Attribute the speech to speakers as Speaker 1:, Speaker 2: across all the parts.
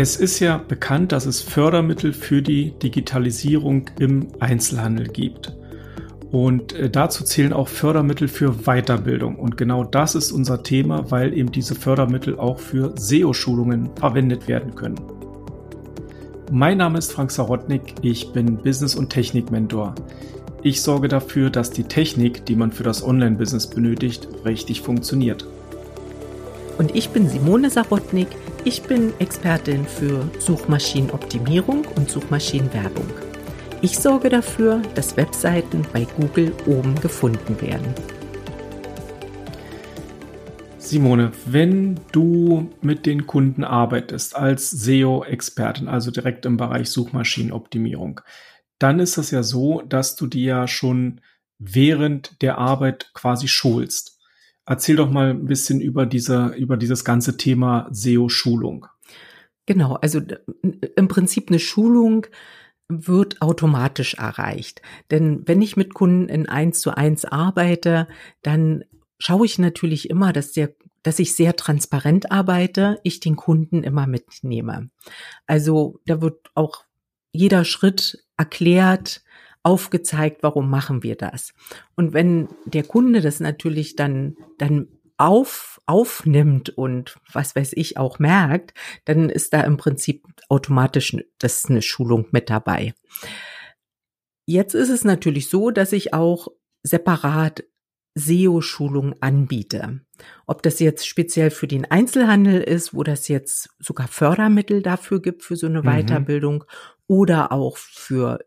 Speaker 1: Es ist ja bekannt, dass es Fördermittel für die Digitalisierung im Einzelhandel gibt. Und äh, dazu zählen auch Fördermittel für Weiterbildung. Und genau das ist unser Thema, weil eben diese Fördermittel auch für SEO-Schulungen verwendet werden können. Mein Name ist Frank Sarotnik, ich bin Business- und Technik-Mentor. Ich sorge dafür, dass die Technik, die man für das Online-Business benötigt, richtig funktioniert.
Speaker 2: Und ich bin Simone Sarotnik, ich bin Expertin für Suchmaschinenoptimierung und Suchmaschinenwerbung. Ich sorge dafür, dass Webseiten bei Google oben gefunden werden.
Speaker 1: Simone, wenn du mit den Kunden arbeitest als SEO-Expertin, also direkt im Bereich Suchmaschinenoptimierung, dann ist es ja so, dass du die ja schon während der Arbeit quasi schulst. Erzähl doch mal ein bisschen über diese, über dieses ganze Thema SEO-Schulung.
Speaker 2: Genau, also im Prinzip eine Schulung wird automatisch erreicht. Denn wenn ich mit Kunden in eins zu eins arbeite, dann schaue ich natürlich immer, dass der dass ich sehr transparent arbeite, ich den Kunden immer mitnehme. Also da wird auch jeder Schritt erklärt, aufgezeigt, warum machen wir das. Und wenn der Kunde das natürlich dann, dann auf, aufnimmt und was weiß ich auch merkt, dann ist da im Prinzip automatisch das eine Schulung mit dabei. Jetzt ist es natürlich so, dass ich auch separat SEO-Schulung anbiete. Ob das jetzt speziell für den Einzelhandel ist, wo das jetzt sogar Fördermittel dafür gibt für so eine mhm. Weiterbildung oder auch für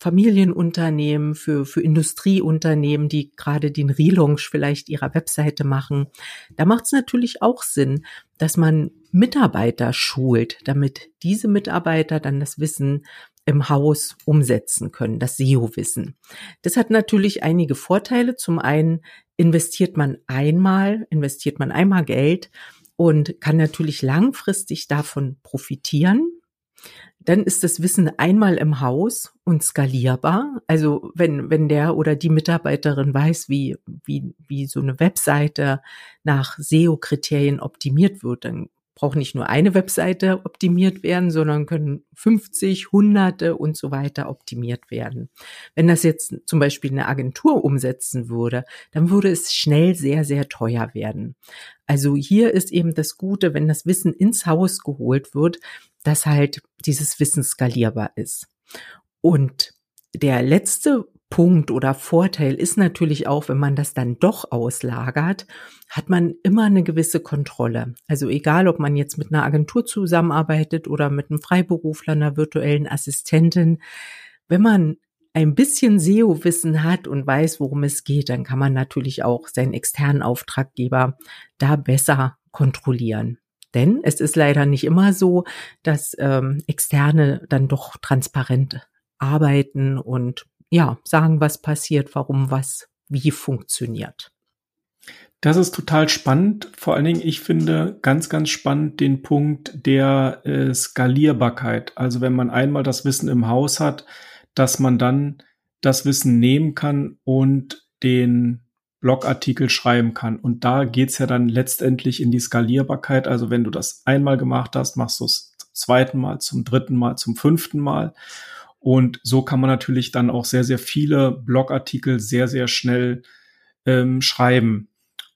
Speaker 2: Familienunternehmen, für, für Industrieunternehmen, die gerade den Relaunch vielleicht ihrer Webseite machen. Da macht es natürlich auch Sinn, dass man Mitarbeiter schult, damit diese Mitarbeiter dann das Wissen im Haus umsetzen können, das SEO-Wissen. Das hat natürlich einige Vorteile. Zum einen investiert man einmal, investiert man einmal Geld und kann natürlich langfristig davon profitieren dann ist das Wissen einmal im Haus und skalierbar. Also wenn, wenn der oder die Mitarbeiterin weiß, wie, wie, wie so eine Webseite nach SEO-Kriterien optimiert wird, dann braucht nicht nur eine Webseite optimiert werden, sondern können 50, Hunderte und so weiter optimiert werden. Wenn das jetzt zum Beispiel eine Agentur umsetzen würde, dann würde es schnell sehr, sehr teuer werden. Also hier ist eben das Gute, wenn das Wissen ins Haus geholt wird, dass halt dieses Wissen skalierbar ist. Und der letzte Punkt oder Vorteil ist natürlich auch, wenn man das dann doch auslagert, hat man immer eine gewisse Kontrolle. Also egal, ob man jetzt mit einer Agentur zusammenarbeitet oder mit einem Freiberufler, einer virtuellen Assistentin, wenn man ein bisschen SEO-Wissen hat und weiß, worum es geht, dann kann man natürlich auch seinen externen Auftraggeber da besser kontrollieren. Denn es ist leider nicht immer so, dass ähm, Externe dann doch transparent arbeiten und ja, sagen, was passiert, warum was wie funktioniert.
Speaker 1: Das ist total spannend. Vor allen Dingen, ich finde ganz, ganz spannend den Punkt der äh, Skalierbarkeit. Also wenn man einmal das Wissen im Haus hat, dass man dann das Wissen nehmen kann und den Blogartikel schreiben kann. Und da geht's ja dann letztendlich in die Skalierbarkeit. Also wenn du das einmal gemacht hast, machst du es zum zweiten Mal, zum dritten Mal, zum fünften Mal. Und so kann man natürlich dann auch sehr, sehr viele Blogartikel sehr, sehr schnell ähm, schreiben.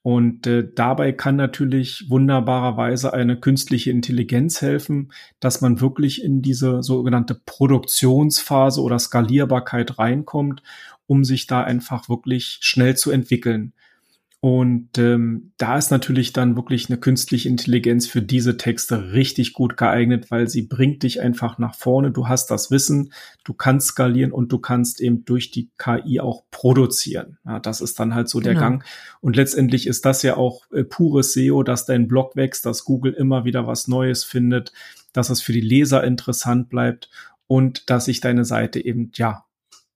Speaker 1: Und äh, dabei kann natürlich wunderbarerweise eine künstliche Intelligenz helfen, dass man wirklich in diese sogenannte Produktionsphase oder Skalierbarkeit reinkommt, um sich da einfach wirklich schnell zu entwickeln. Und ähm, da ist natürlich dann wirklich eine künstliche Intelligenz für diese Texte richtig gut geeignet, weil sie bringt dich einfach nach vorne. Du hast das Wissen, du kannst skalieren und du kannst eben durch die KI auch produzieren. Ja, das ist dann halt so genau. der Gang. Und letztendlich ist das ja auch äh, pures SEO, dass dein Blog wächst, dass Google immer wieder was Neues findet, dass es für die Leser interessant bleibt und dass sich deine Seite eben ja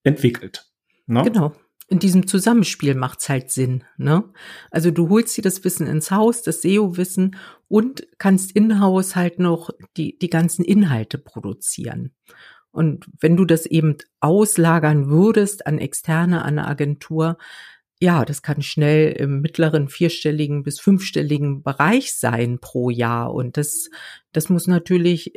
Speaker 1: entwickelt.
Speaker 2: Ne? Genau in diesem Zusammenspiel macht's halt Sinn. Ne? Also du holst dir das Wissen ins Haus, das SEO-Wissen und kannst in-house halt noch die, die ganzen Inhalte produzieren. Und wenn du das eben auslagern würdest an Externe, an eine Agentur, ja, das kann schnell im mittleren vierstelligen bis fünfstelligen Bereich sein pro Jahr. Und das, das muss natürlich,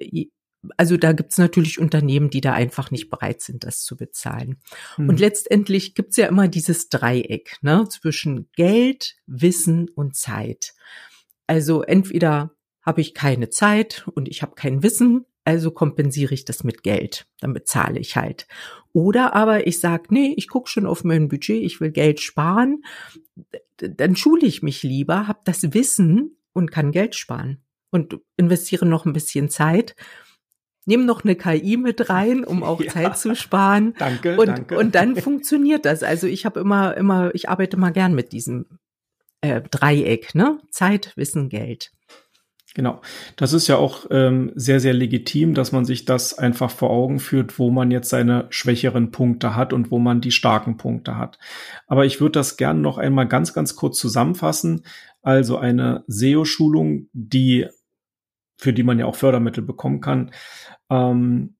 Speaker 2: also da gibt's natürlich Unternehmen, die da einfach nicht bereit sind, das zu bezahlen. Hm. Und letztendlich gibt's ja immer dieses Dreieck ne, zwischen Geld, Wissen und Zeit. Also entweder habe ich keine Zeit und ich habe kein Wissen, also kompensiere ich das mit Geld. Dann bezahle ich halt. Oder aber ich sage, nee, ich gucke schon auf mein Budget, ich will Geld sparen. Dann schule ich mich lieber, habe das Wissen und kann Geld sparen. Und investiere noch ein bisschen Zeit. Nehme noch eine KI mit rein, um auch ja. Zeit zu sparen.
Speaker 1: Danke,
Speaker 2: und,
Speaker 1: danke.
Speaker 2: Und dann funktioniert das. Also ich habe immer, immer, ich arbeite mal gern mit diesem äh, Dreieck, ne? Zeit, Wissen, Geld.
Speaker 1: Genau. Das ist ja auch ähm, sehr, sehr legitim, dass man sich das einfach vor Augen führt, wo man jetzt seine schwächeren Punkte hat und wo man die starken Punkte hat. Aber ich würde das gerne noch einmal ganz, ganz kurz zusammenfassen. Also eine SEO-Schulung, die, für die man ja auch Fördermittel bekommen kann, ähm,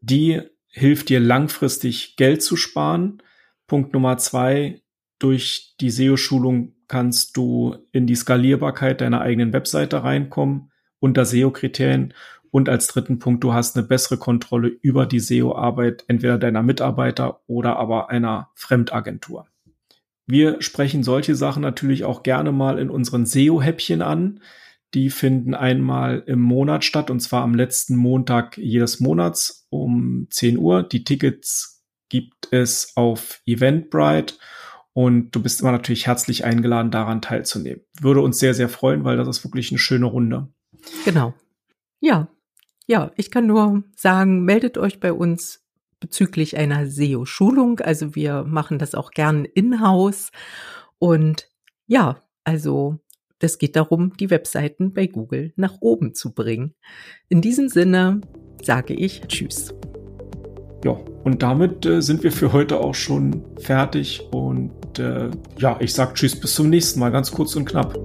Speaker 1: die hilft dir langfristig Geld zu sparen. Punkt Nummer zwei, durch die SEO-Schulung kannst du in die Skalierbarkeit deiner eigenen Webseite reinkommen unter SEO-Kriterien. Und als dritten Punkt, du hast eine bessere Kontrolle über die SEO-Arbeit entweder deiner Mitarbeiter oder aber einer Fremdagentur. Wir sprechen solche Sachen natürlich auch gerne mal in unseren SEO-Häppchen an. Die finden einmal im Monat statt und zwar am letzten Montag jedes Monats um 10 Uhr. Die Tickets gibt es auf Eventbrite und du bist immer natürlich herzlich eingeladen, daran teilzunehmen. Würde uns sehr, sehr freuen, weil das ist wirklich eine schöne Runde.
Speaker 2: Genau. Ja. Ja, ich kann nur sagen, meldet euch bei uns bezüglich einer SEO-Schulung. Also wir machen das auch gern in-house. Und ja, also das geht darum, die Webseiten bei Google nach oben zu bringen. In diesem Sinne sage ich Tschüss.
Speaker 1: Ja, und damit äh, sind wir für heute auch schon fertig und äh, ja, ich sag Tschüss bis zum nächsten Mal, ganz kurz und knapp.